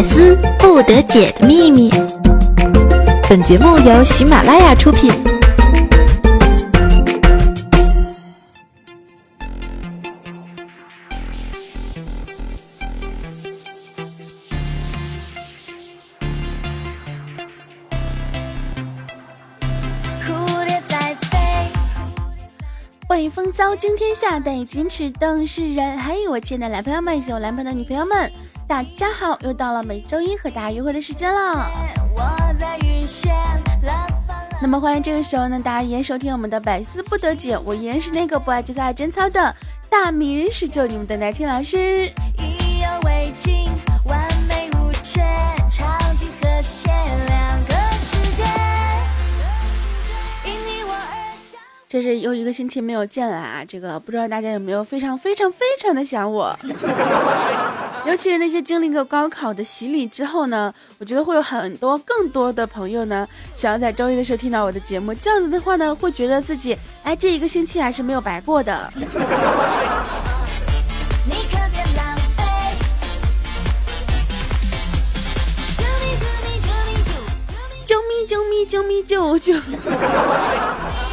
百思不得解的秘密。本节目由喜马拉雅出品。欢迎风骚惊天下，带你矜持动世人。还有我亲爱的男朋友们以及我男朋友的女朋友们，大家好！又到了每周一和大家约会的时间了。那么欢迎这个时候呢，大家依然收听我们的百思不得解，我依然是那个不爱节操爱贞操的大名人十九，你们的奶听老师。这是又一个星期没有见了啊！这个不知道大家有没有非常非常非常的想我，尤其是那些经历过高考的洗礼之后呢，我觉得会有很多更多的朋友呢，想要在周一的时候听到我的节目，这样子的话呢，会觉得自己哎这一个星期还是没有白过的。救命救命救命救救！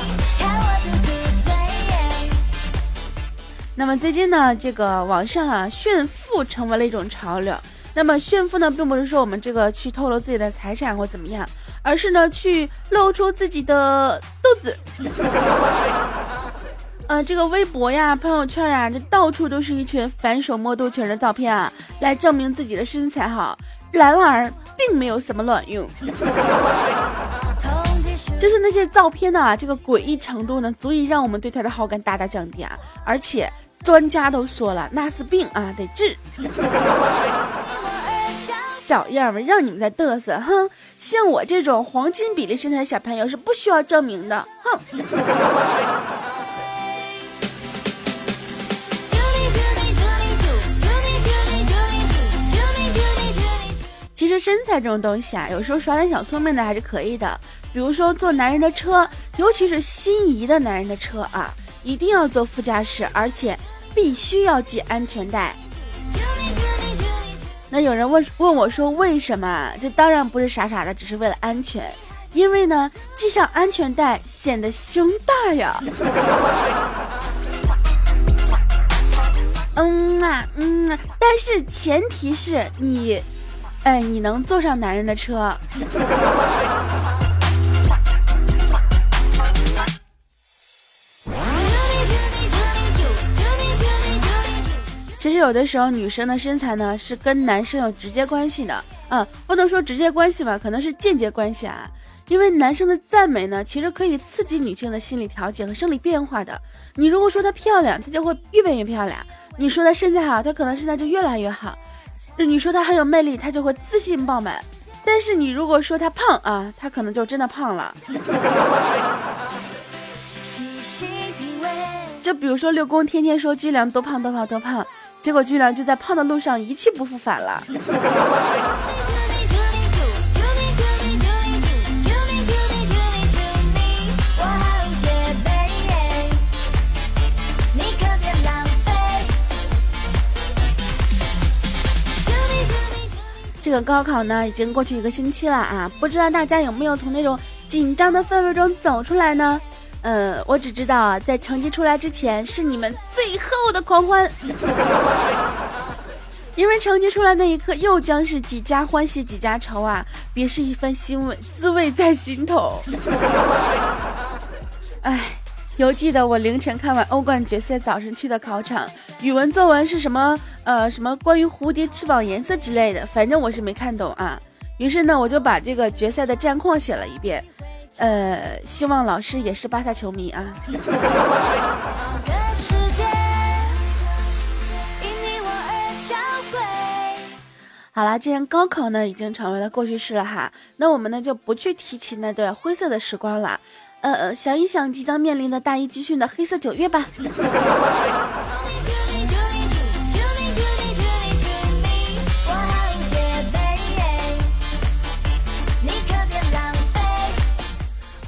那么最近呢，这个网上啊炫富成为了一种潮流。那么炫富呢，并不是说我们这个去透露自己的财产或怎么样，而是呢去露出自己的肚子。呃，这个微博呀、朋友圈啊，这到处都是一群反手摸肚脐的照片啊，来证明自己的身材好。然而，并没有什么卵用。就是那些照片呢，这个诡异程度呢，足以让我们对他的好感大大降低啊！而且专家都说了，那是病啊，得治。小样们，让你们再嘚瑟，哼！像我这种黄金比例身材的小朋友是不需要证明的，哼！其实身材这种东西啊，有时候耍点小聪明的还是可以的。比如说坐男人的车，尤其是心仪的男人的车啊，一定要坐副驾驶，而且必须要系安全带。那有人问问我说为什么？这当然不是傻傻的，只是为了安全。因为呢，系上安全带显得胸大呀。嗯啊，嗯啊，但是前提是你。哎，你能坐上男人的车？其实有的时候，女生的身材呢是跟男生有直接关系的。嗯，不能说直接关系吧，可能是间接关系啊。因为男生的赞美呢，其实可以刺激女性的心理调节和生理变化的。你如果说她漂亮，她就会越变越漂亮；你说她身材好，她可能身材就越来越好。你说她很有魅力，她就会自信爆满；但是你如果说她胖啊，她可能就真的胖了。就比如说六公天天说巨良多胖多胖多胖，结果居然就在胖的路上一去不复返了。这个高考呢，已经过去一个星期了啊，不知道大家有没有从那种紧张的氛围中走出来呢？呃，我只知道啊，在成绩出来之前是你们最后的狂欢，因为成绩出来那一刻又将是几家欢喜几家愁啊，别是一番欣慰，滋味在心头。哎。犹记得我凌晨看完欧冠决赛，早晨去的考场，语文作文是什么？呃，什么关于蝴蝶翅膀颜色之类的，反正我是没看懂啊。于是呢，我就把这个决赛的战况写了一遍。呃，希望老师也是巴萨球迷啊。好啦，既然高考呢已经成为了过去式了哈，那我们呢就不去提起那段灰色的时光了。呃，想一想即将面临的大一军训的黑色九月吧。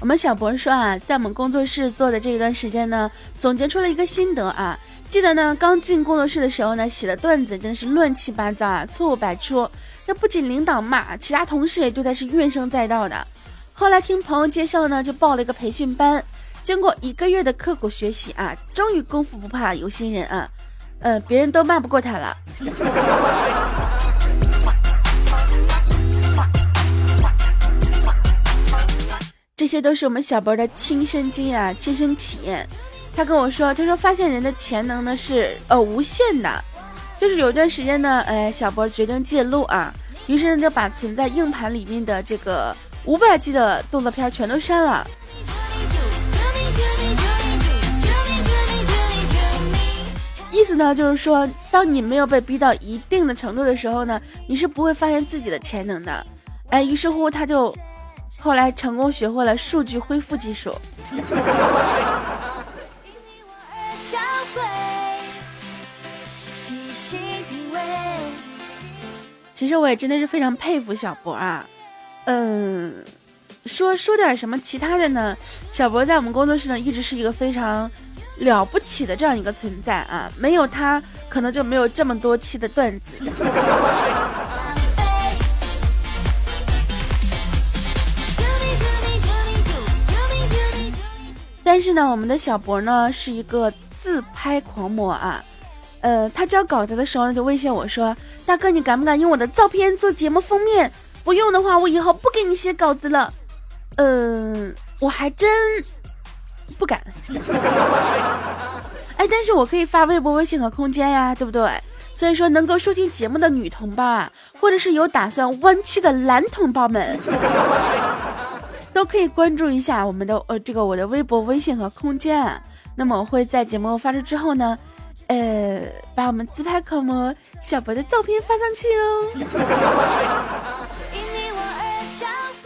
我们小博说啊，在我们工作室做的这一段时间呢，总结出了一个心得啊。记得呢，刚进工作室的时候呢，写的段子真的是乱七八糟啊，错误百出。那不仅领导骂，其他同事也对他是怨声载道的。后来听朋友介绍呢，就报了一个培训班。经过一个月的刻苦学习啊，终于功夫不怕有心人啊，呃，别人都骂不过他了。这些都是我们小博的亲身经验、啊亲身体验。他跟我说，他说发现人的潜能呢是呃无限的，就是有一段时间呢，哎，小博决定戒撸啊，于是呢就把存在硬盘里面的这个五百 G 的动作片全都删了。意思呢，就是说，当你没有被逼到一定的程度的时候呢，你是不会发现自己的潜能的。哎，于是乎，他就后来成功学会了数据恢复技术。其实我也真的是非常佩服小博啊。嗯，说说点什么其他的呢？小博在我们工作室呢，一直是一个非常。了不起的这样一个存在啊，没有他可能就没有这么多期的段子。但是呢，我们的小博呢是一个自拍狂魔啊，呃，他交稿子的时候呢就威胁我说：“大哥，你敢不敢用我的照片做节目封面？不用的话，我以后不给你写稿子了。”嗯，我还真。不敢，哎，但是我可以发微博、微信和空间呀，对不对？所以说，能够收听节目的女同胞啊，或者是有打算弯曲的男同胞们，都可以关注一下我们的呃这个我的微博、微信和空间。那么我会在节目发出之后呢，呃，把我们自拍狂魔小博的照片发上去哦。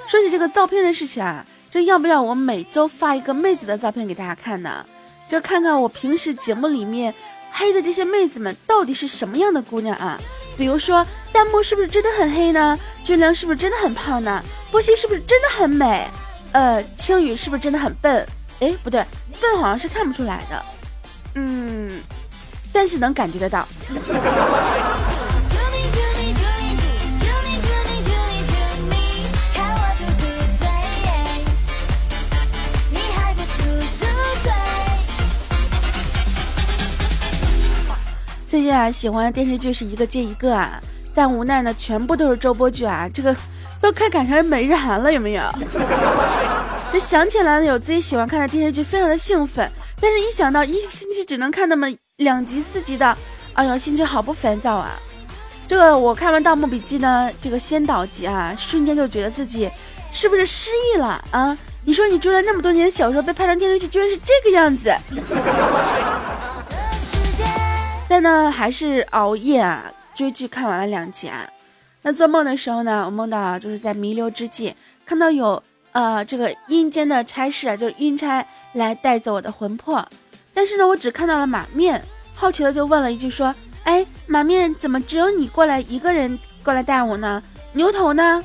说起这个照片的事情啊。这要不要我每周发一个妹子的照片给大家看呢？这看看我平时节目里面黑的这些妹子们到底是什么样的姑娘啊？比如说弹幕是不是真的很黑呢？俊良是不是真的很胖呢？波西是不是真的很美？呃，青雨是不是真的很笨？哎，不对，笨好像是看不出来的。嗯，但是能感觉得到。最近啊，喜欢的电视剧是一个接一个啊，但无奈呢，全部都是周播剧啊，这个都快赶上每日韩了，有没有？这想起来了，有自己喜欢看的电视剧，非常的兴奋，但是一想到一星期只能看那么两集四集的，哎呀，心情好不烦躁啊！这个我看完《盗墓笔记》呢，这个先导集啊，瞬间就觉得自己是不是失忆了啊？你说你追了那么多年的小说，被拍成电视剧，居然是这个样子。但呢，还是熬夜啊，追剧看完了两集啊。那做梦的时候呢，我梦到就是在弥留之际，看到有呃这个阴间的差事啊，就是阴差来带走我的魂魄。但是呢，我只看到了马面，好奇的就问了一句说：“哎，马面怎么只有你过来一个人过来带我呢？牛头呢？”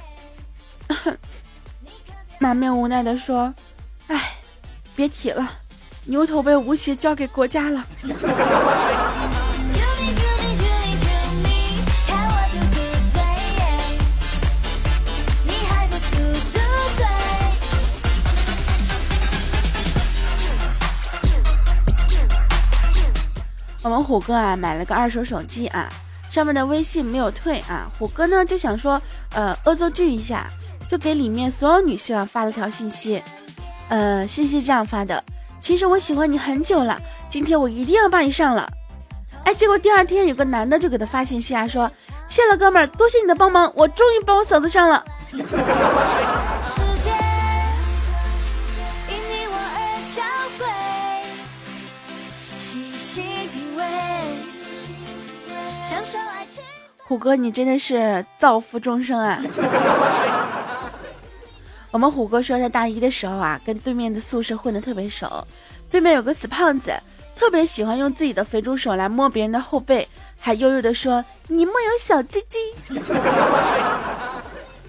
马面无奈的说：“哎，别提了，牛头被吴邪交给国家了。” 虎哥啊买了个二手手机啊，上面的微信没有退啊。虎哥呢就想说，呃，恶作剧一下，就给里面所有女性啊发了条信息，呃，信息这样发的：其实我喜欢你很久了，今天我一定要把你上了。哎，结果第二天有个男的就给他发信息啊，说谢了哥们儿，多谢你的帮忙，我终于把我嫂子上了。虎哥，你真的是造福众生啊！我们虎哥说，他大一的时候啊，跟对面的宿舍混得特别熟。对面有个死胖子，特别喜欢用自己的肥猪手来摸别人的后背，还悠悠地说：“你莫有小鸡鸡。”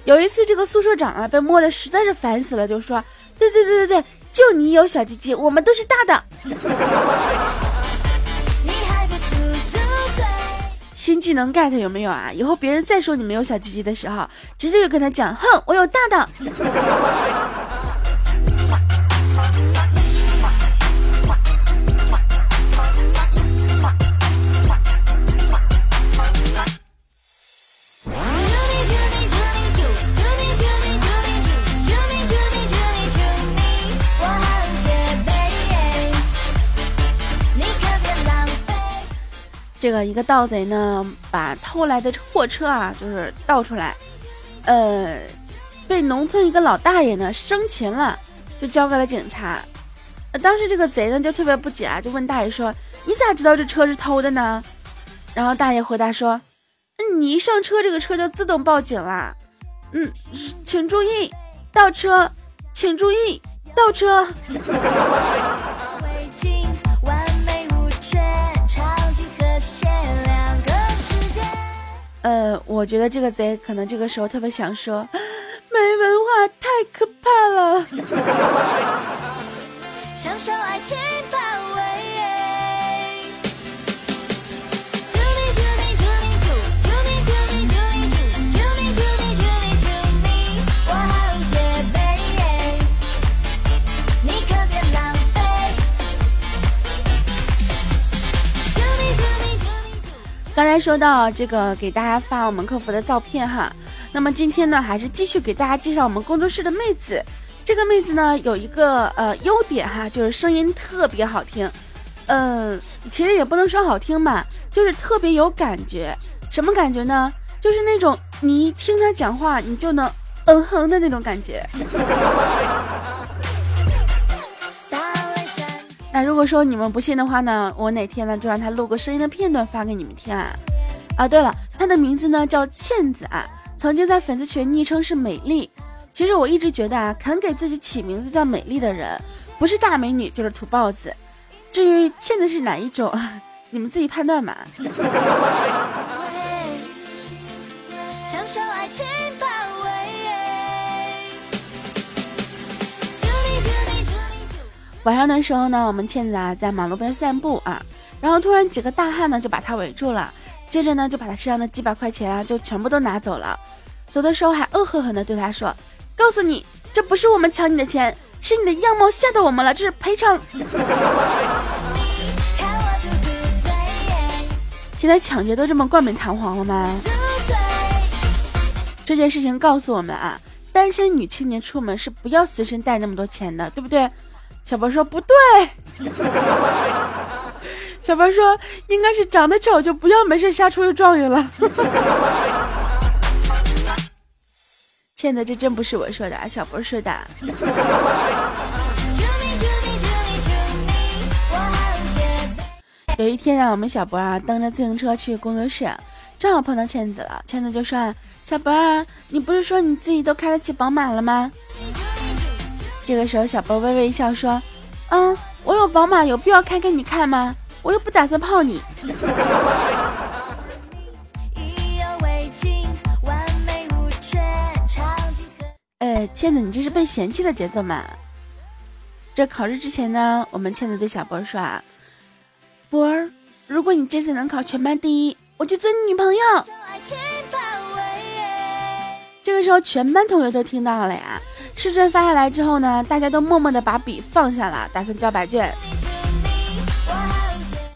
有一次，这个宿舍长啊被摸的实在是烦死了，就说：“对对对对对，就你有小鸡鸡，我们都是大的。”新技能 get 有没有啊？以后别人再说你没有小鸡鸡的时候，直接就跟他讲，哼，我有大的。这个一个盗贼呢，把偷来的货车啊，就是盗出来，呃，被农村一个老大爷呢生擒了，就交给了警察。当时这个贼呢就特别不解啊，就问大爷说：“你咋知道这车是偷的呢？”然后大爷回答说：“你一上车，这个车就自动报警了。嗯，请注意倒车，请注意倒车。”呃，我觉得这个贼可能这个时候特别想说，没文化太可怕了。说到这个，给大家发我们客服的照片哈。那么今天呢，还是继续给大家介绍我们工作室的妹子。这个妹子呢，有一个呃优点哈，就是声音特别好听。嗯，其实也不能说好听吧，就是特别有感觉。什么感觉呢？就是那种你一听她讲话，你就能嗯哼的那种感觉。那如果说你们不信的话呢，我哪天呢就让他录个声音的片段发给你们听啊！啊，对了，他的名字呢叫倩子啊，曾经在粉丝群昵称是美丽。其实我一直觉得啊，肯给自己起名字叫美丽的人，不是大美女就是土包子。至于倩子是哪一种，你们自己判断吧。晚上的时候呢，我们倩子啊在马路边散步啊，然后突然几个大汉呢就把她围住了，接着呢就把他身上的几百块钱啊就全部都拿走了，走的时候还恶狠狠地对他说：“告诉你，这不是我们抢你的钱，是你的样貌吓到我们了，这是赔偿。”现在抢劫都这么冠冕堂皇了吗？这件事情告诉我们啊，单身女青年出门是不要随身带那么多钱的，对不对？小博说不对，小博说应该是长得丑就不要没事瞎出去状元了。亲爱的，这真不是我说的，小博说的。有一天啊，我们小博啊蹬着自行车去工作室，正好碰到倩子了。倩子就说：“小博啊，你不是说你自己都开得起宝马了吗？”这个时候，小波微微一笑说：“嗯，我有宝马，有必要开给你看吗？我又不打算泡你。”哎，倩子，你这是被嫌弃的节奏吗？这考试之前呢，我们倩子对小波说：“啊，波儿，如果你这次能考全班第一，我就做你女朋友。”这个时候，全班同学都听到了呀。试卷发下来之后呢，大家都默默的把笔放下了，打算交白卷。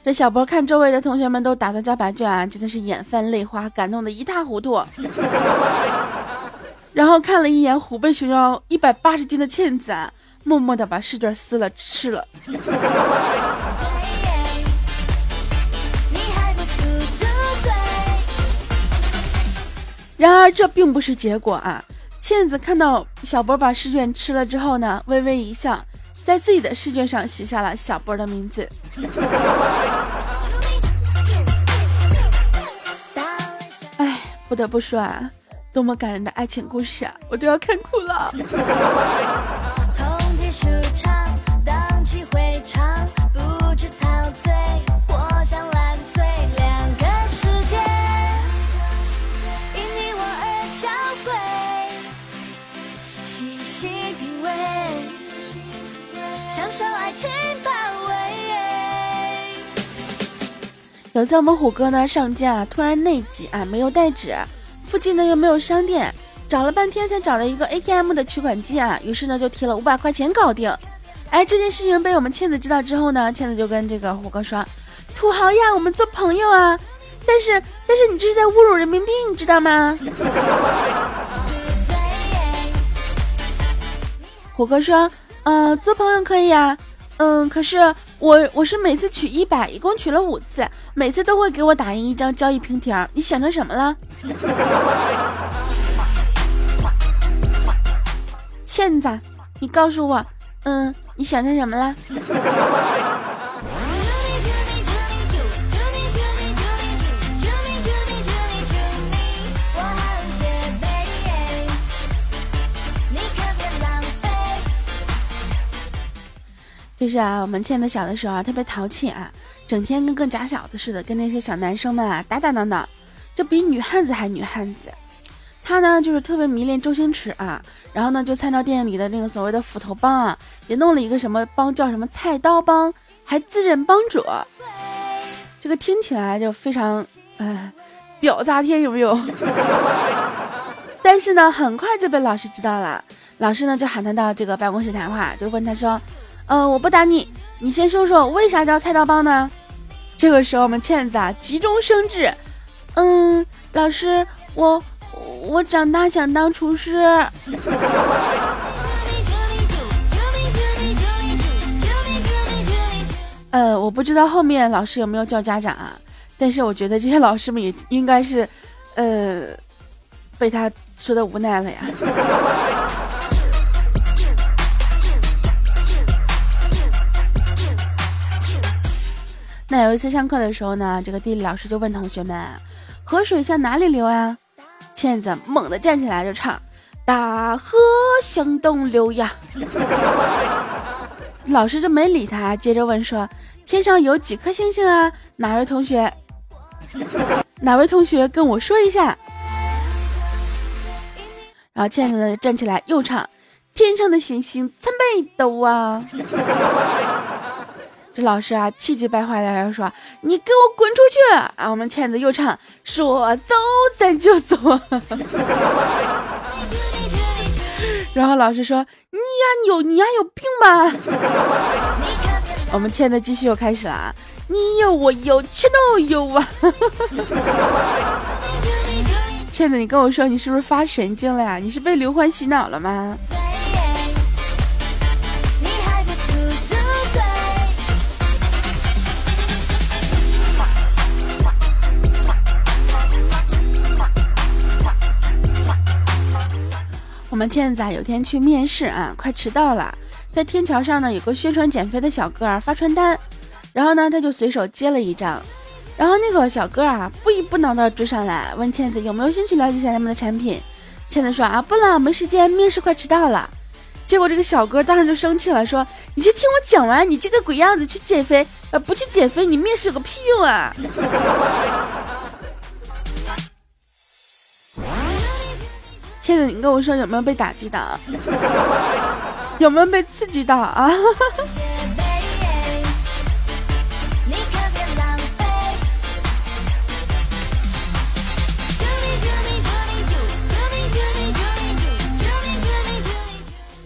这小博看周围的同学们都打算交白卷啊，真的是眼泛泪花，感动的一塌糊涂。然后看了一眼虎背熊腰、一百八十斤的倩子，啊，默默的把试卷撕了吃了。然而这并不是结果啊。倩子看到小博把试卷吃了之后呢，微微一笑，在自己的试卷上写下了小波的名字。哎，不得不说啊，多么感人的爱情故事啊，我都要看哭了。有次我们虎哥呢上街啊，突然内急啊，没有带纸，附近呢又没有商店，找了半天才找到一个 ATM 的取款机啊，于是呢就提了五百块钱搞定。哎，这件事情被我们倩子知道之后呢，倩子就跟这个虎哥说：“土豪呀，我们做朋友啊。”但是但是你这是在侮辱人民币，你知道吗？虎哥说：“嗯，做朋友可以啊，嗯，可是我我是每次取一百，一共取了五次，每次都会给我打印一张交易凭条，你想成什么了？” 欠子，你告诉我，嗯，你想成什么了？就是啊，我们倩子小的时候啊，特别淘气啊，整天跟个假小子似的，跟那些小男生们啊打打闹闹，就比女汉子还女汉子。他呢，就是特别迷恋周星驰啊，然后呢，就参照电影里的那个所谓的斧头帮啊，也弄了一个什么帮，叫什么菜刀帮，还自认帮主。这个听起来就非常，呃，屌炸天，有没有？但是呢，很快就被老师知道了，老师呢就喊他到这个办公室谈话，就问他说。嗯，我不打你，你先说说为啥叫菜刀帮呢？这个时候，我们倩子啊急中生智，嗯，老师，我我长大想当厨师。呃，我不知道后面老师有没有叫家长啊，但是我觉得这些老师们也应该是，呃，被他说的无奈了呀。那有一次上课的时候呢，这个地理老师就问同学们：“河水向哪里流啊？”倩子猛地站起来就唱：“大河向东流呀。”老师就没理他，接着问说：“天上有几颗星星啊？哪位同学？哪位同学跟我说一下？”然后倩子站起来又唱：“天上的星星参北斗啊。”这老师啊，气急败坏的要说：“你给我滚出去！”啊，我们倩子又唱：“说走咱就走。”然后老师说：“你呀有你呀有病吧？” 我们倩子继续又开始了啊，你有我有全都有啊！倩子，你跟我说你是不是发神经了呀？你是被刘欢洗脑了吗？们倩子啊，有天去面试啊，快迟到了，在天桥上呢，有个宣传减肥的小哥儿发传单，然后呢，他就随手接了一张，然后那个小哥啊，不依不挠的追上来，问倩子有没有兴趣了解一下他们的产品。倩子说啊，不了，没时间，面试快迟到了。结果这个小哥当时就生气了，说你先听我讲完，你这个鬼样子去减肥，呃，不去减肥，你面试有个屁用啊！倩子，你跟我说有没有被打击到？有没有被刺激到啊？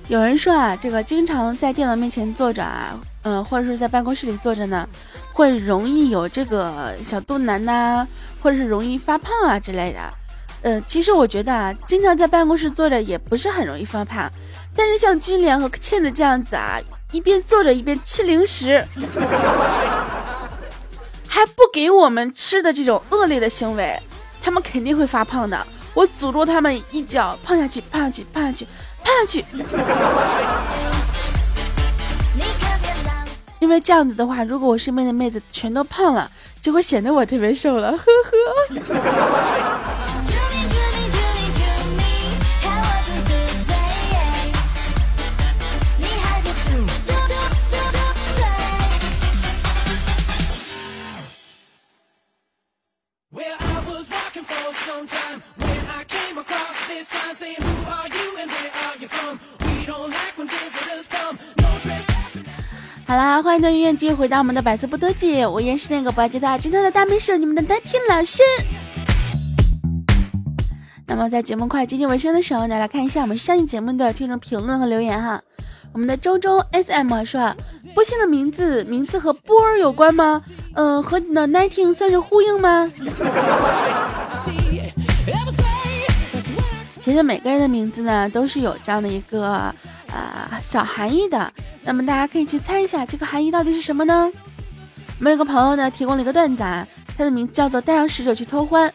有人说啊，这个经常在电脑面前坐着啊，嗯，或者是在办公室里坐着呢，会容易有这个小肚腩呐，或者是容易发胖啊之类的。呃，其实我觉得啊，经常在办公室坐着也不是很容易发胖，但是像军莲和倩子这样子啊，一边坐着一边吃零食，还不给我们吃的这种恶劣的行为，他们肯定会发胖的。我诅咒他们一脚胖下去，胖下去，胖下去，胖下去。因为这样子的话，如果我身边的妹子全都胖了，就会显得我特别瘦了，呵呵。好啦，欢迎郑音乐继续回到我们的百思不得解，我依然是那个不爱接大侦探的大美女，你们的丹天老师。那么在节目快接近尾声的时候呢，来看一下我们上一节目的听众评论和留言哈。我们的周周 S M 说，波星的名字名字和波儿有关吗？嗯，和你的 nineteen 算是呼应吗？其实每个人的名字呢，都是有这样的一个啊小含义的。那么大家可以去猜一下，这个含义到底是什么呢？我们有个朋友呢，提供了一个段子啊，他的名字叫做带上使者去偷欢。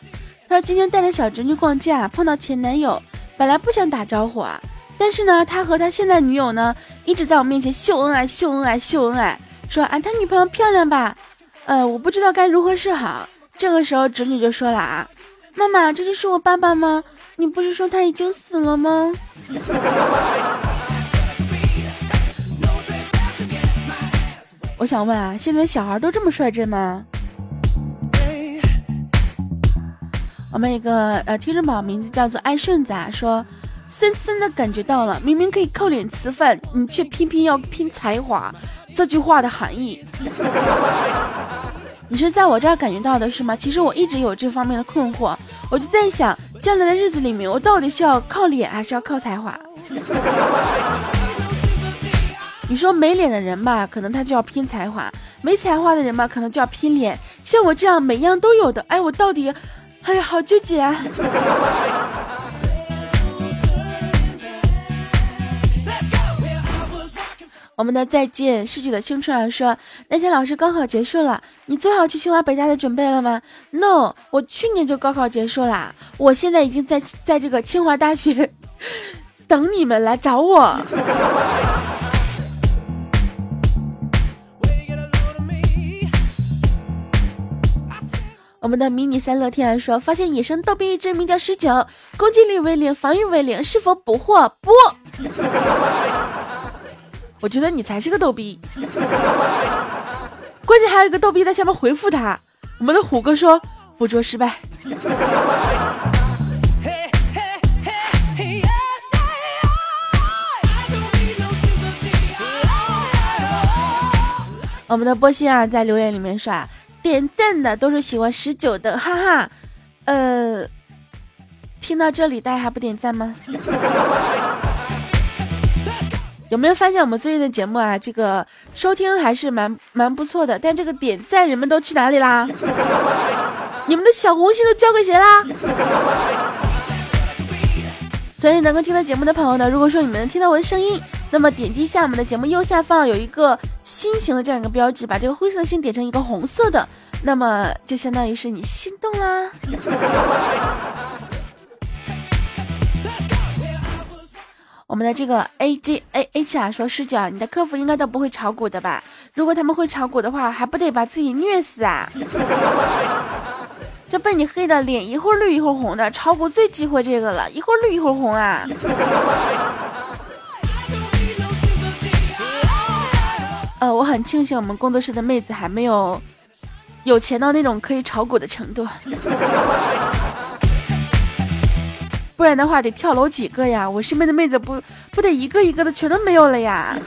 他说今天带着小侄女逛街啊，碰到前男友，本来不想打招呼啊，但是呢，他和他现在女友呢，一直在我面前秀恩爱、秀恩爱、秀恩爱，说啊他女朋友漂亮吧？呃，我不知道该如何是好。这个时候侄女就说了啊，妈妈，这就是我爸爸吗？你不是说他已经死了吗？我想问啊，现在小孩都这么率真吗？我们一个呃听众宝名字叫做爱顺子啊，说深深的感觉到了，明明可以靠脸吃饭，你却偏偏要拼才华。这句话的含义，你是在我这儿感觉到的是吗？其实我一直有这方面的困惑，我就在想，将来的日子里面，我到底是要靠脸还是要靠才华？你说没脸的人吧，可能他就要拼才华；没才华的人吧，可能就要拼脸。像我这样每样都有的，哎，我到底，哎呀，好纠结啊！我们的再见逝去的青春啊，说那天老师高考结束了，你做好去清华北大的准备了吗？No，我去年就高考结束了，我现在已经在在这个清华大学 等你们来找我。我们的迷你三乐天说，发现野生逗比一只名叫十九，攻击力为零，防御为零，是否捕获？不，我觉得你才是个逗逼。关键还有一个逗逼在下面回复他。我们的虎哥说，捕捉失败。我们的波西啊，在留言里面说。点赞的都是喜欢十九的，哈哈，呃，听到这里大家还不点赞吗？有没有发现我们最近的节目啊，这个收听还是蛮蛮不错的，但这个点赞人们都去哪里啦？你们的小红心都交给谁啦？所以能够听到节目的朋友呢，如果说你们能听到我的声音。那么点击下我们的节目右下方有一个心形的这样一个标志，把这个灰色心点成一个红色的，那么就相当于是你心动啦。我们的这个 A J A H 啊说十九，你的客服应该都不会炒股的吧？如果他们会炒股的话，还不得把自己虐死啊？这被你黑的脸一会儿绿一会儿红的，炒股最忌讳这个了，一会儿绿一会儿红啊。呃，我很庆幸我们工作室的妹子还没有有钱到那种可以炒股的程度，不然的话得跳楼几个呀！我身边的妹子不不得一个一个的全都没有了呀。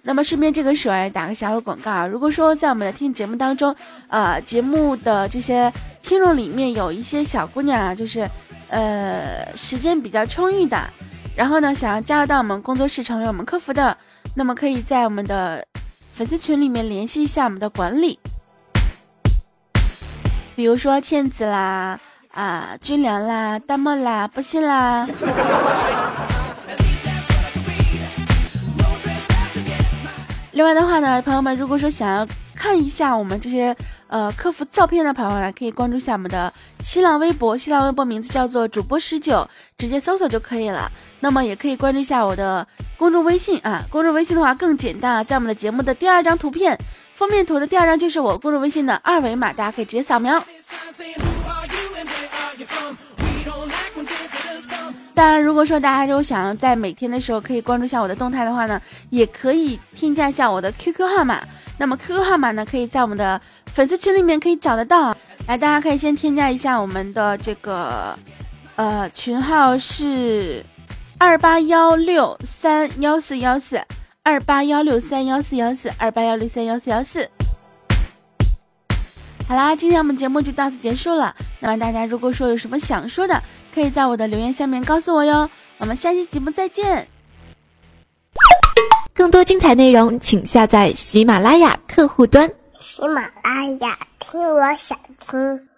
那么顺便这个时候打个小的广告啊，如果说在我们的听节目当中，呃，节目的这些听众里面有一些小姑娘啊，就是呃时间比较充裕的。然后呢，想要加入到我们工作室成为我们客服的，那么可以在我们的粉丝群里面联系一下我们的管理，比如说倩子啦、啊军良啦、大漠啦、不信啦。另外的话呢，朋友们，如果说想要看一下我们这些呃客服照片的朋友呢，可以关注一下我们的新浪微博，新浪微博名字叫做主播十九，直接搜索就可以了。那么也可以关注一下我的公众微信啊，公众微信的话更简单啊，在我们的节目的第二张图片封面图的第二张就是我公众微信的二维码，大家可以直接扫描。当然，如果说大家都想要在每天的时候可以关注一下我的动态的话呢，也可以添加一下我的 QQ 号码。那么 QQ 号码呢，可以在我们的粉丝群里面可以找得到。来，大家可以先添加一下我们的这个，呃，群号是。二八幺六三幺四幺四，二八幺六三幺四幺四，二八幺六三幺四幺四。好啦，今天我们节目就到此结束了。那么大家如果说有什么想说的，可以在我的留言下面告诉我哟。我们下期节目再见。更多精彩内容，请下载喜马拉雅客户端。喜马拉雅，听我想听。